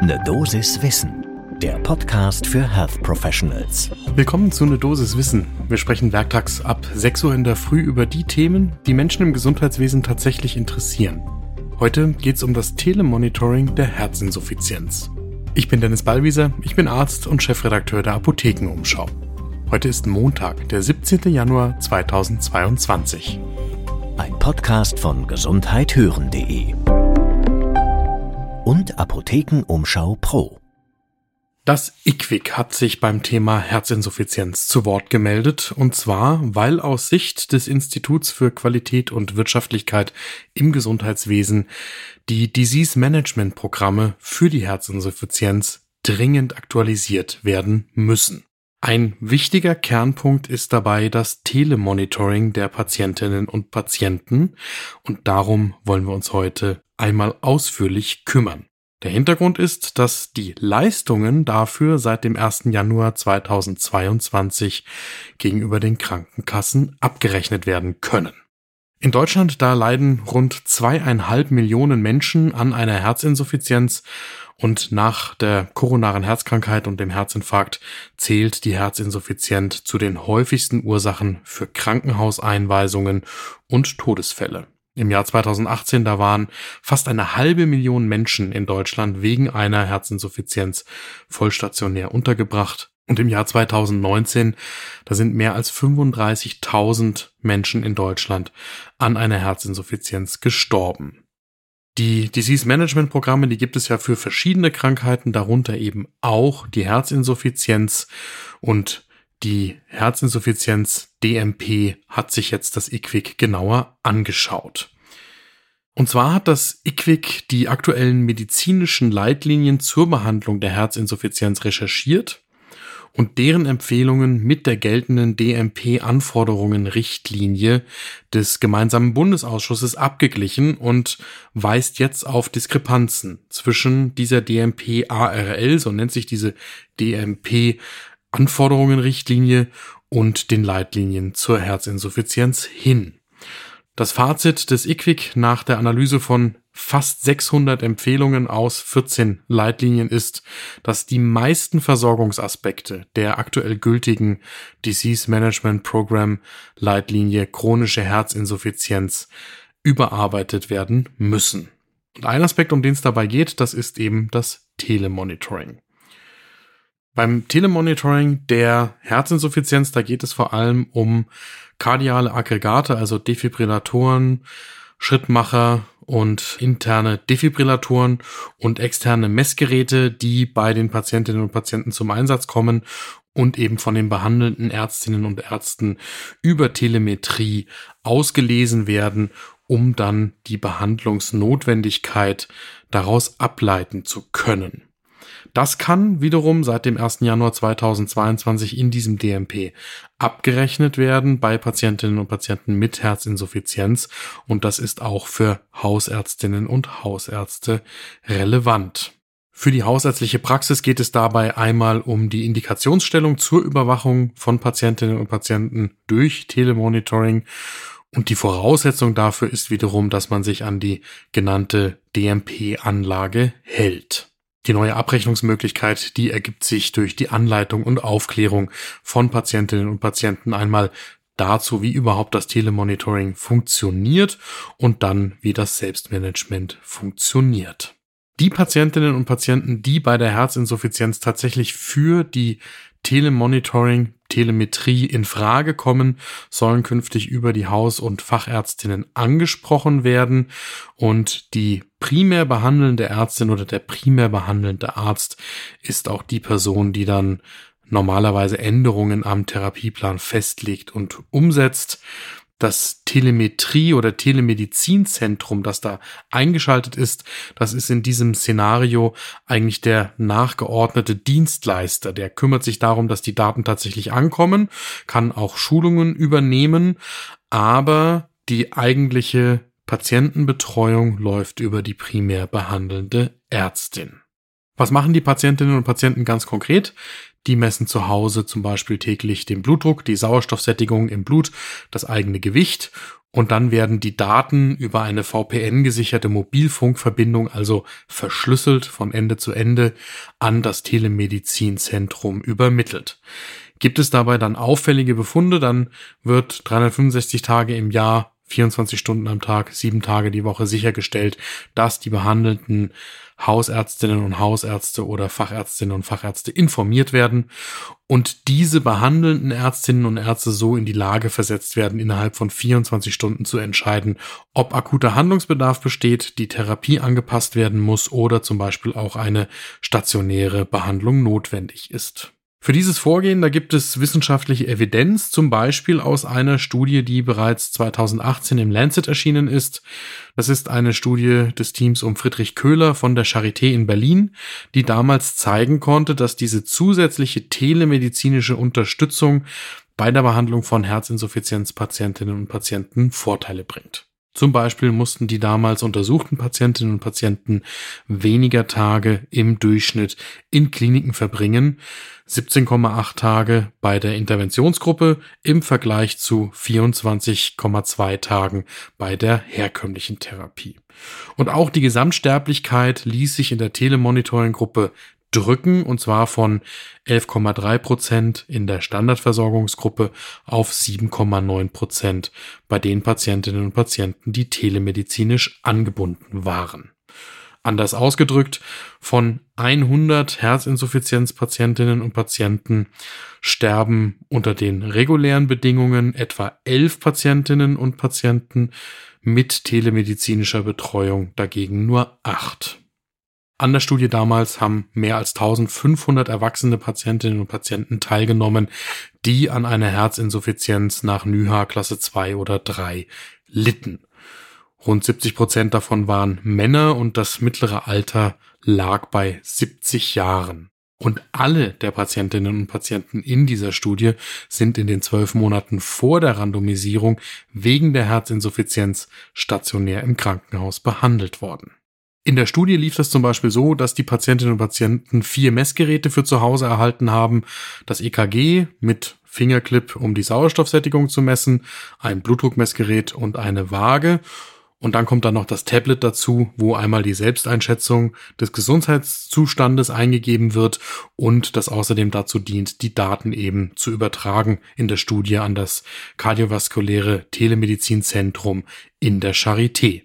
Ne Dosis Wissen, der Podcast für Health Professionals. Willkommen zu Ne Dosis Wissen. Wir sprechen werktags ab 6 Uhr in der Früh über die Themen, die Menschen im Gesundheitswesen tatsächlich interessieren. Heute geht es um das Telemonitoring der Herzinsuffizienz. Ich bin Dennis Ballwieser, ich bin Arzt und Chefredakteur der Apothekenumschau. Heute ist Montag, der 17. Januar 2022. Ein Podcast von gesundheithören.de und Apothekenumschau Pro. Das IQWIC hat sich beim Thema Herzinsuffizienz zu Wort gemeldet, und zwar, weil aus Sicht des Instituts für Qualität und Wirtschaftlichkeit im Gesundheitswesen die Disease Management Programme für die Herzinsuffizienz dringend aktualisiert werden müssen. Ein wichtiger Kernpunkt ist dabei das Telemonitoring der Patientinnen und Patienten und darum wollen wir uns heute einmal ausführlich kümmern. Der Hintergrund ist, dass die Leistungen dafür seit dem 1. Januar 2022 gegenüber den Krankenkassen abgerechnet werden können. In Deutschland da leiden rund zweieinhalb Millionen Menschen an einer Herzinsuffizienz und nach der koronaren Herzkrankheit und dem Herzinfarkt zählt die Herzinsuffizienz zu den häufigsten Ursachen für Krankenhauseinweisungen und Todesfälle. Im Jahr 2018, da waren fast eine halbe Million Menschen in Deutschland wegen einer Herzinsuffizienz vollstationär untergebracht. Und im Jahr 2019, da sind mehr als 35.000 Menschen in Deutschland an einer Herzinsuffizienz gestorben. Die Disease Management Programme, die gibt es ja für verschiedene Krankheiten, darunter eben auch die Herzinsuffizienz und die Herzinsuffizienz DMP hat sich jetzt das IQWIC genauer angeschaut. Und zwar hat das IQWIC die aktuellen medizinischen Leitlinien zur Behandlung der Herzinsuffizienz recherchiert und deren Empfehlungen mit der geltenden DMP-Anforderungen-Richtlinie des gemeinsamen Bundesausschusses abgeglichen und weist jetzt auf Diskrepanzen zwischen dieser DMP-ARL, so nennt sich diese DMP-Anforderungen-Richtlinie und den Leitlinien zur Herzinsuffizienz hin. Das Fazit des IQWIC nach der Analyse von fast 600 Empfehlungen aus 14 Leitlinien ist, dass die meisten Versorgungsaspekte der aktuell gültigen Disease Management Program Leitlinie chronische Herzinsuffizienz überarbeitet werden müssen. Und ein Aspekt, um den es dabei geht, das ist eben das Telemonitoring. Beim Telemonitoring der Herzinsuffizienz, da geht es vor allem um kardiale Aggregate, also Defibrillatoren, Schrittmacher und interne Defibrillatoren und externe Messgeräte, die bei den Patientinnen und Patienten zum Einsatz kommen und eben von den behandelnden Ärztinnen und Ärzten über Telemetrie ausgelesen werden, um dann die Behandlungsnotwendigkeit daraus ableiten zu können. Das kann wiederum seit dem 1. Januar 2022 in diesem DMP abgerechnet werden bei Patientinnen und Patienten mit Herzinsuffizienz und das ist auch für Hausärztinnen und Hausärzte relevant. Für die hausärztliche Praxis geht es dabei einmal um die Indikationsstellung zur Überwachung von Patientinnen und Patienten durch Telemonitoring und die Voraussetzung dafür ist wiederum, dass man sich an die genannte DMP-Anlage hält. Die neue Abrechnungsmöglichkeit, die ergibt sich durch die Anleitung und Aufklärung von Patientinnen und Patienten einmal dazu, wie überhaupt das Telemonitoring funktioniert und dann, wie das Selbstmanagement funktioniert. Die Patientinnen und Patienten, die bei der Herzinsuffizienz tatsächlich für die Telemonitoring, Telemetrie in Frage kommen, sollen künftig über die Haus- und Fachärztinnen angesprochen werden. Und die primär behandelnde Ärztin oder der primär behandelnde Arzt ist auch die Person, die dann normalerweise Änderungen am Therapieplan festlegt und umsetzt das Telemetrie- oder Telemedizinzentrum, das da eingeschaltet ist, das ist in diesem Szenario eigentlich der nachgeordnete Dienstleister. Der kümmert sich darum, dass die Daten tatsächlich ankommen, kann auch Schulungen übernehmen, aber die eigentliche Patientenbetreuung läuft über die primär behandelnde Ärztin. Was machen die Patientinnen und Patienten ganz konkret? Die messen zu Hause zum Beispiel täglich den Blutdruck, die Sauerstoffsättigung im Blut, das eigene Gewicht und dann werden die Daten über eine VPN gesicherte Mobilfunkverbindung, also verschlüsselt von Ende zu Ende, an das Telemedizinzentrum übermittelt. Gibt es dabei dann auffällige Befunde, dann wird 365 Tage im Jahr 24 Stunden am Tag, sieben Tage die Woche sichergestellt, dass die behandelten Hausärztinnen und Hausärzte oder Fachärztinnen und Fachärzte informiert werden und diese behandelnden Ärztinnen und Ärzte so in die Lage versetzt werden, innerhalb von 24 Stunden zu entscheiden, ob akuter Handlungsbedarf besteht, die Therapie angepasst werden muss oder zum Beispiel auch eine stationäre Behandlung notwendig ist. Für dieses Vorgehen, da gibt es wissenschaftliche Evidenz, zum Beispiel aus einer Studie, die bereits 2018 im Lancet erschienen ist. Das ist eine Studie des Teams um Friedrich Köhler von der Charité in Berlin, die damals zeigen konnte, dass diese zusätzliche telemedizinische Unterstützung bei der Behandlung von Herzinsuffizienzpatientinnen und Patienten Vorteile bringt. Zum Beispiel mussten die damals untersuchten Patientinnen und Patienten weniger Tage im Durchschnitt in Kliniken verbringen, 17,8 Tage bei der Interventionsgruppe im Vergleich zu 24,2 Tagen bei der herkömmlichen Therapie. Und auch die Gesamtsterblichkeit ließ sich in der Telemonitoring-Gruppe drücken, und zwar von 11,3 Prozent in der Standardversorgungsgruppe auf 7,9 Prozent bei den Patientinnen und Patienten, die telemedizinisch angebunden waren. Anders ausgedrückt, von 100 Herzinsuffizienzpatientinnen und Patienten sterben unter den regulären Bedingungen etwa 11 Patientinnen und Patienten, mit telemedizinischer Betreuung dagegen nur 8. An der Studie damals haben mehr als 1500 erwachsene Patientinnen und Patienten teilgenommen, die an einer Herzinsuffizienz nach NYHA Klasse 2 oder 3 litten. Rund 70 Prozent davon waren Männer und das mittlere Alter lag bei 70 Jahren. Und alle der Patientinnen und Patienten in dieser Studie sind in den zwölf Monaten vor der Randomisierung wegen der Herzinsuffizienz stationär im Krankenhaus behandelt worden. In der Studie lief das zum Beispiel so, dass die Patientinnen und Patienten vier Messgeräte für zu Hause erhalten haben. Das EKG mit Fingerclip, um die Sauerstoffsättigung zu messen, ein Blutdruckmessgerät und eine Waage. Und dann kommt dann noch das Tablet dazu, wo einmal die Selbsteinschätzung des Gesundheitszustandes eingegeben wird und das außerdem dazu dient, die Daten eben zu übertragen in der Studie an das kardiovaskuläre Telemedizinzentrum in der Charité.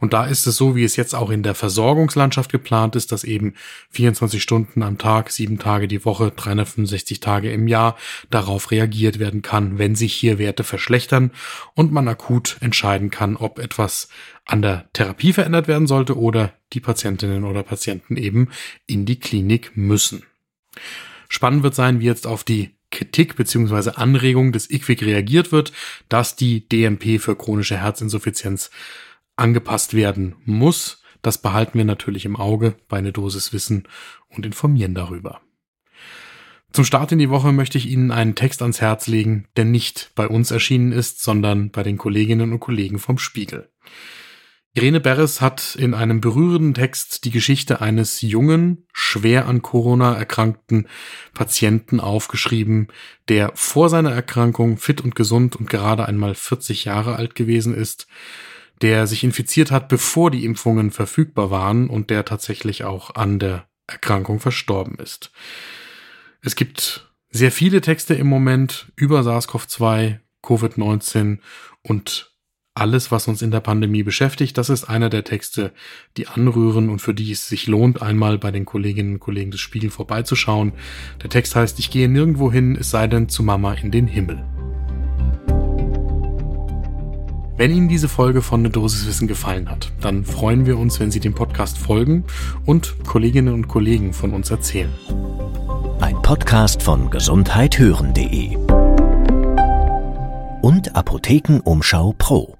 Und da ist es so, wie es jetzt auch in der Versorgungslandschaft geplant ist, dass eben 24 Stunden am Tag, sieben Tage die Woche, 365 Tage im Jahr darauf reagiert werden kann, wenn sich hier Werte verschlechtern und man akut entscheiden kann, ob etwas an der Therapie verändert werden sollte oder die Patientinnen oder Patienten eben in die Klinik müssen. Spannend wird sein, wie jetzt auf die Kritik beziehungsweise Anregung des IQWIC reagiert wird, dass die DMP für chronische Herzinsuffizienz angepasst werden muss. Das behalten wir natürlich im Auge bei einer Dosis Wissen und informieren darüber. Zum Start in die Woche möchte ich Ihnen einen Text ans Herz legen, der nicht bei uns erschienen ist, sondern bei den Kolleginnen und Kollegen vom Spiegel. Irene Beres hat in einem berührenden Text die Geschichte eines jungen, schwer an Corona erkrankten Patienten aufgeschrieben, der vor seiner Erkrankung fit und gesund und gerade einmal 40 Jahre alt gewesen ist der sich infiziert hat, bevor die Impfungen verfügbar waren und der tatsächlich auch an der Erkrankung verstorben ist. Es gibt sehr viele Texte im Moment über SARS-CoV-2, Covid-19 und alles, was uns in der Pandemie beschäftigt. Das ist einer der Texte, die anrühren und für die es sich lohnt, einmal bei den Kolleginnen und Kollegen des Spiegel vorbeizuschauen. Der Text heißt, ich gehe nirgendwo hin, es sei denn zu Mama in den Himmel. Wenn Ihnen diese Folge von Ne Dosis Wissen gefallen hat, dann freuen wir uns, wenn Sie dem Podcast folgen und Kolleginnen und Kollegen von uns erzählen. Ein Podcast von gesundheithören.de und Apothekenumschau Pro.